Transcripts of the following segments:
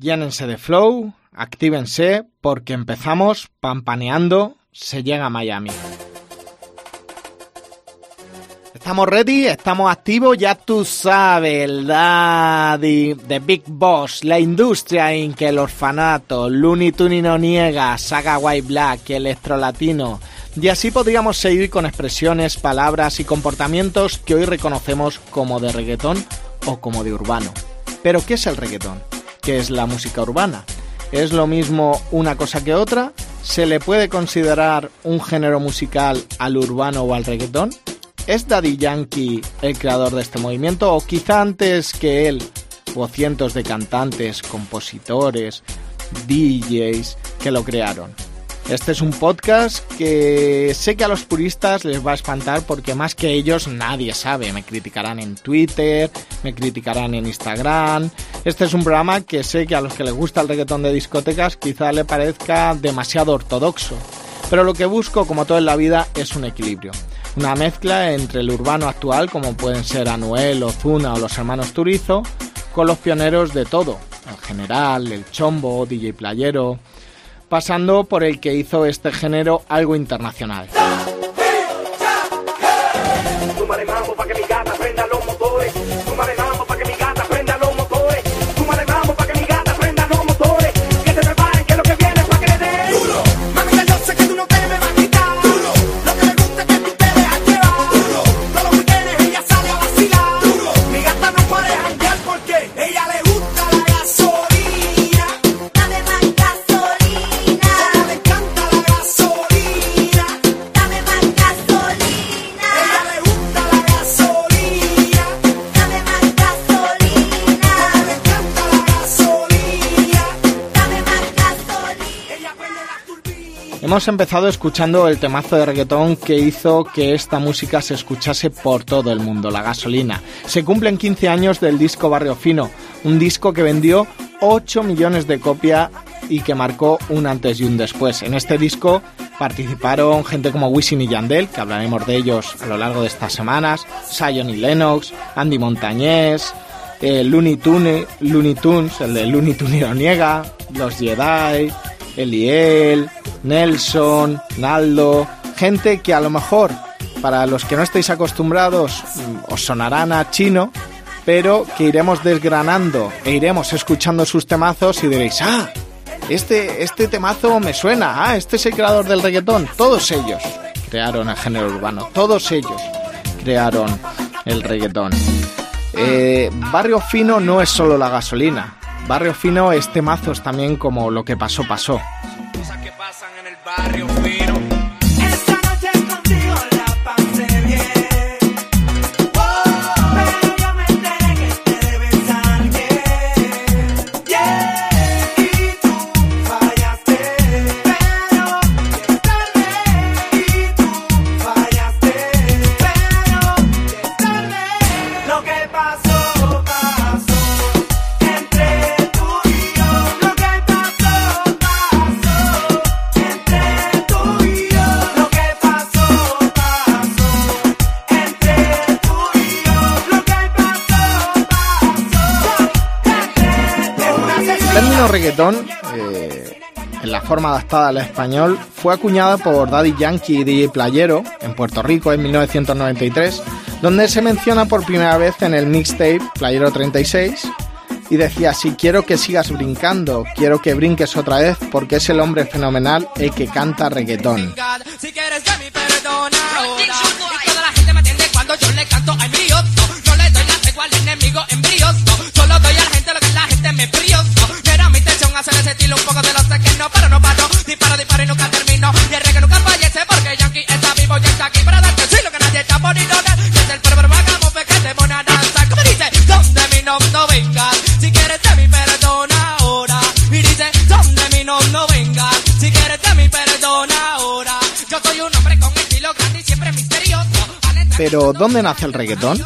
llénense de flow, actívense, porque empezamos pampaneando, se llega a Miami. Estamos ready, estamos activos, ya tú sabes, el Daddy, The Big Boss, la industria Inc., el orfanato, Looney Tunes no niega, Saga White Black, Electro Latino. Y así podríamos seguir con expresiones, palabras y comportamientos que hoy reconocemos como de reggaetón o como de urbano. Pero ¿qué es el reggaetón? ¿Qué es la música urbana? ¿Es lo mismo una cosa que otra? ¿Se le puede considerar un género musical al urbano o al reggaetón? ¿Es Daddy Yankee el creador de este movimiento o quizá antes que él o cientos de cantantes, compositores, DJs que lo crearon? Este es un podcast que sé que a los puristas les va a espantar porque más que ellos nadie sabe. Me criticarán en Twitter, me criticarán en Instagram. Este es un programa que sé que a los que les gusta el reggaetón de discotecas quizá le parezca demasiado ortodoxo. Pero lo que busco, como todo en la vida, es un equilibrio. Una mezcla entre el urbano actual, como pueden ser Anuel, Ozuna o los hermanos Turizo, con los pioneros de todo. El general, el chombo, DJ playero, pasando por el que hizo este género algo internacional. Hemos empezado escuchando el temazo de reggaetón que hizo que esta música se escuchase por todo el mundo, La Gasolina. Se cumplen 15 años del disco Barrio Fino, un disco que vendió 8 millones de copias y que marcó un antes y un después. En este disco participaron gente como Wisin y Yandel, que hablaremos de ellos a lo largo de estas semanas, Sion y Lennox, Andy Montañés, eh, Looney, Tunes, Looney Tunes, el de Looney Tunes niega, los Jedi, Eliel, Nelson, Naldo, gente que a lo mejor para los que no estéis acostumbrados mm, os sonarán a chino, pero que iremos desgranando e iremos escuchando sus temazos y diréis, ah, este, este temazo me suena, ah, este es el creador del reggaetón. Todos ellos crearon el género urbano, todos ellos crearon el reggaetón. Eh, Barrio Fino no es solo la gasolina. Barrio Fino es temazos también como Lo que pasó, pasó pasan en el barrio fino. Reggaetón, eh, en la forma adaptada al español, fue acuñada por Daddy Yankee y DJ Playero en Puerto Rico en 1993, donde se menciona por primera vez en el mixtape Playero 36 y decía, si quiero que sigas brincando, quiero que brinques otra vez porque es el hombre fenomenal el que canta reggaetón. Pero, ¿dónde nace el reggaetón?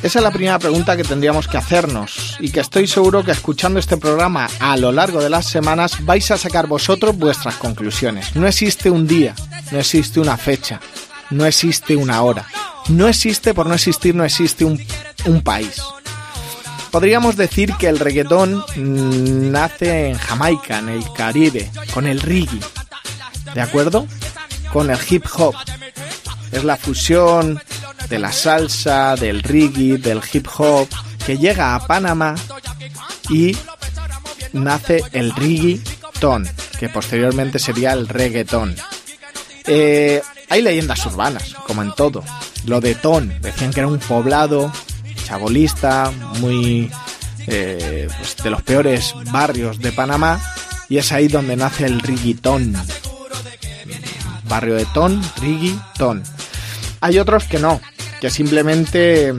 Esa es la primera pregunta que tendríamos que hacernos y que estoy seguro que escuchando este programa a lo largo de las semanas vais a sacar vosotros vuestras conclusiones. No existe un día, no existe una fecha, no existe una hora, no existe, por no existir, no existe un, país. Podríamos decir que el reggaetón mm, nace en Jamaica, en el Caribe, con el reggae, ¿de acuerdo? Con el hip hop. Es la fusión de la salsa, del reggae, del hip hop, que llega a Panamá y nace el reggaeton, que posteriormente sería el reggaetón. Eh, hay leyendas urbanas, como en todo. Lo de Ton, decían que era un poblado chabolista, muy eh, pues, de los peores barrios de Panamá, y es ahí donde nace el reggaetón. Barrio de Ton, reggaetón. Hay otros que no, que simplemente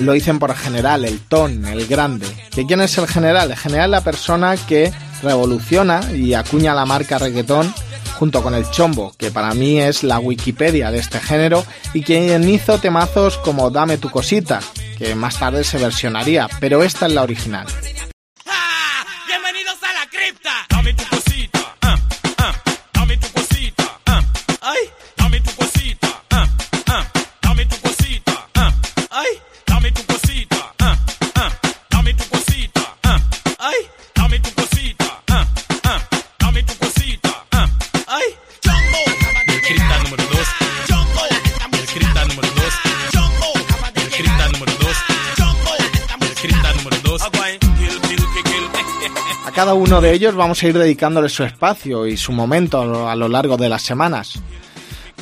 lo dicen por general, el ton, el grande. ¿Que quién es el general? El general es la persona que revoluciona y acuña la marca reggaetón junto con el chombo, que para mí es la Wikipedia de este género, y quien hizo temazos como Dame tu cosita, que más tarde se versionaría, pero esta es la original. ¡Bienvenidos a la cripta! A cada uno de ellos vamos a ir dedicándole su espacio y su momento a lo- largo de las semanas.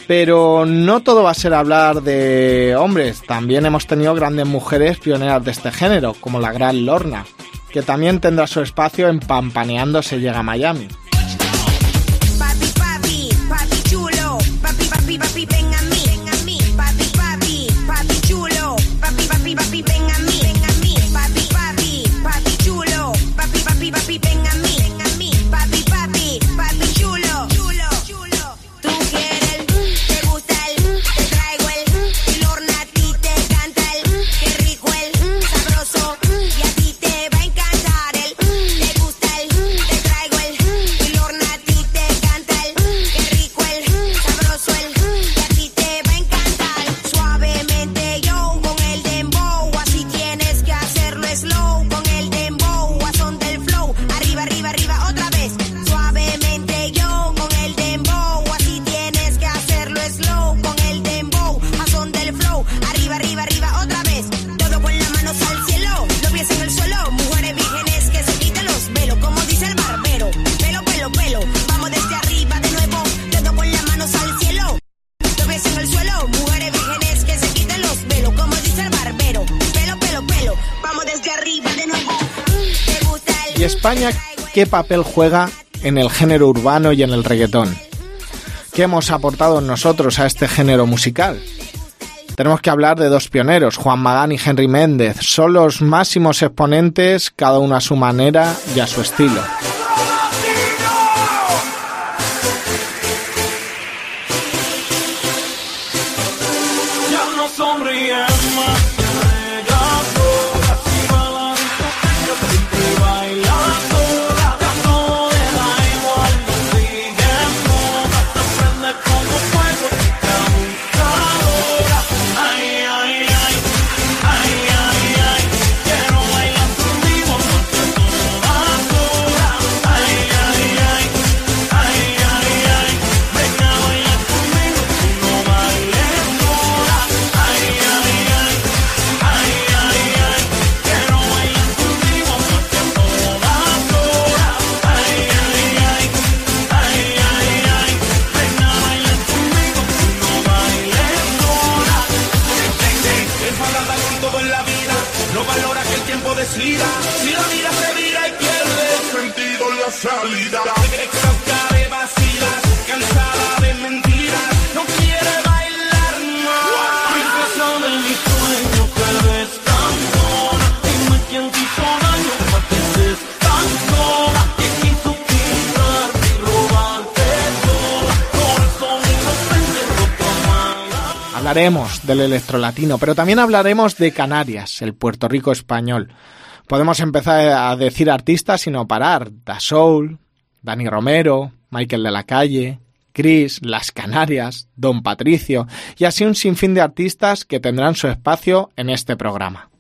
Pero no todo va a ser hablar de hombres, también hemos tenido grandes mujeres pioneras de este género, como la gran Lorna, que también tendrá su espacio en Pampaneando se llega a Miami. Pies en el suelo, mujeres vírgenes que se quiten los velos, como dice el barbero. Pelo, pelo, pelo, vamos desde arriba de nuevo. ¿Te gusta el ¿Y España qué papel juega en el género urbano y en el reggaetón? ¿Qué hemos aportado nosotros a este género musical? Tenemos que hablar de dos pioneros, Juan Magán y Henry Méndez. Son los máximos exponentes, cada uno a su manera y a su estilo. No sonríe más salida. Hablaremos del electrolatino, pero también hablaremos de Canarias, el Puerto Rico español. Podemos empezar a decir artistas sin no parar. Da Soul, Dani Romero, Michael de la Calle, Chris, Las Canarias, Don Patricio y así un sinfín de artistas que tendrán su espacio en este programa.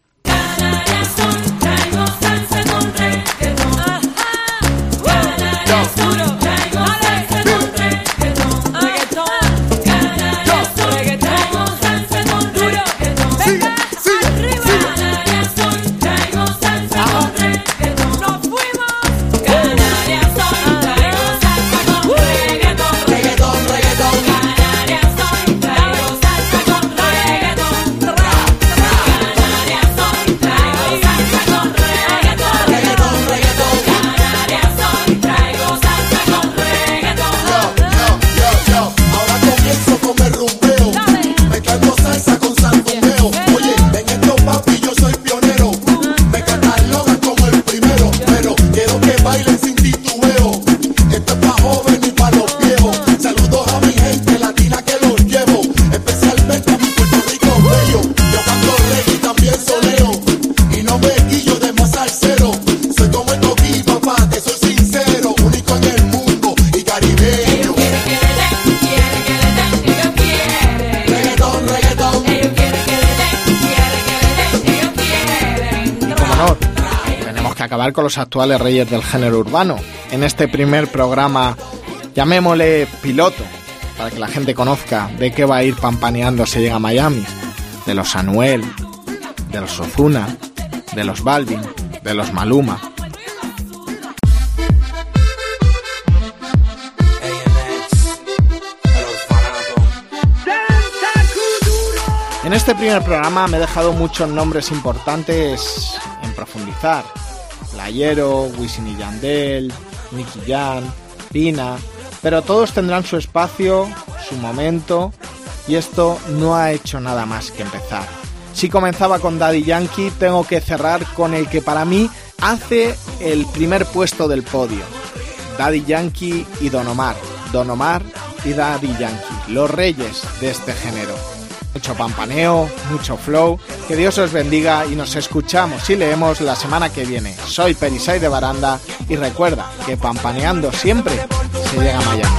Acabar con los actuales reyes del género urbano. En este primer programa, llamémosle piloto, para que la gente conozca de qué va a ir pampaneando si llega a Miami. De los Anuel, de los Ozuna, de los Balvin, de los Maluma. En este primer programa me he dejado muchos nombres importantes en profundizar. Playero, Wisin y Yandel, Nicky Jan, Pina, pero todos tendrán su espacio, su momento, y esto no ha hecho nada más que empezar. Si comenzaba con Daddy Yankee, tengo que cerrar con el que para mí hace el primer puesto del podio. Daddy Yankee y Don Omar. Don Omar y Daddy Yankee, los reyes de este género. Mucho pampaneo, mucho flow. Que Dios os bendiga y nos escuchamos y leemos la semana que viene. Soy Perisai de Baranda y recuerda que pampaneando siempre se llega a Miami.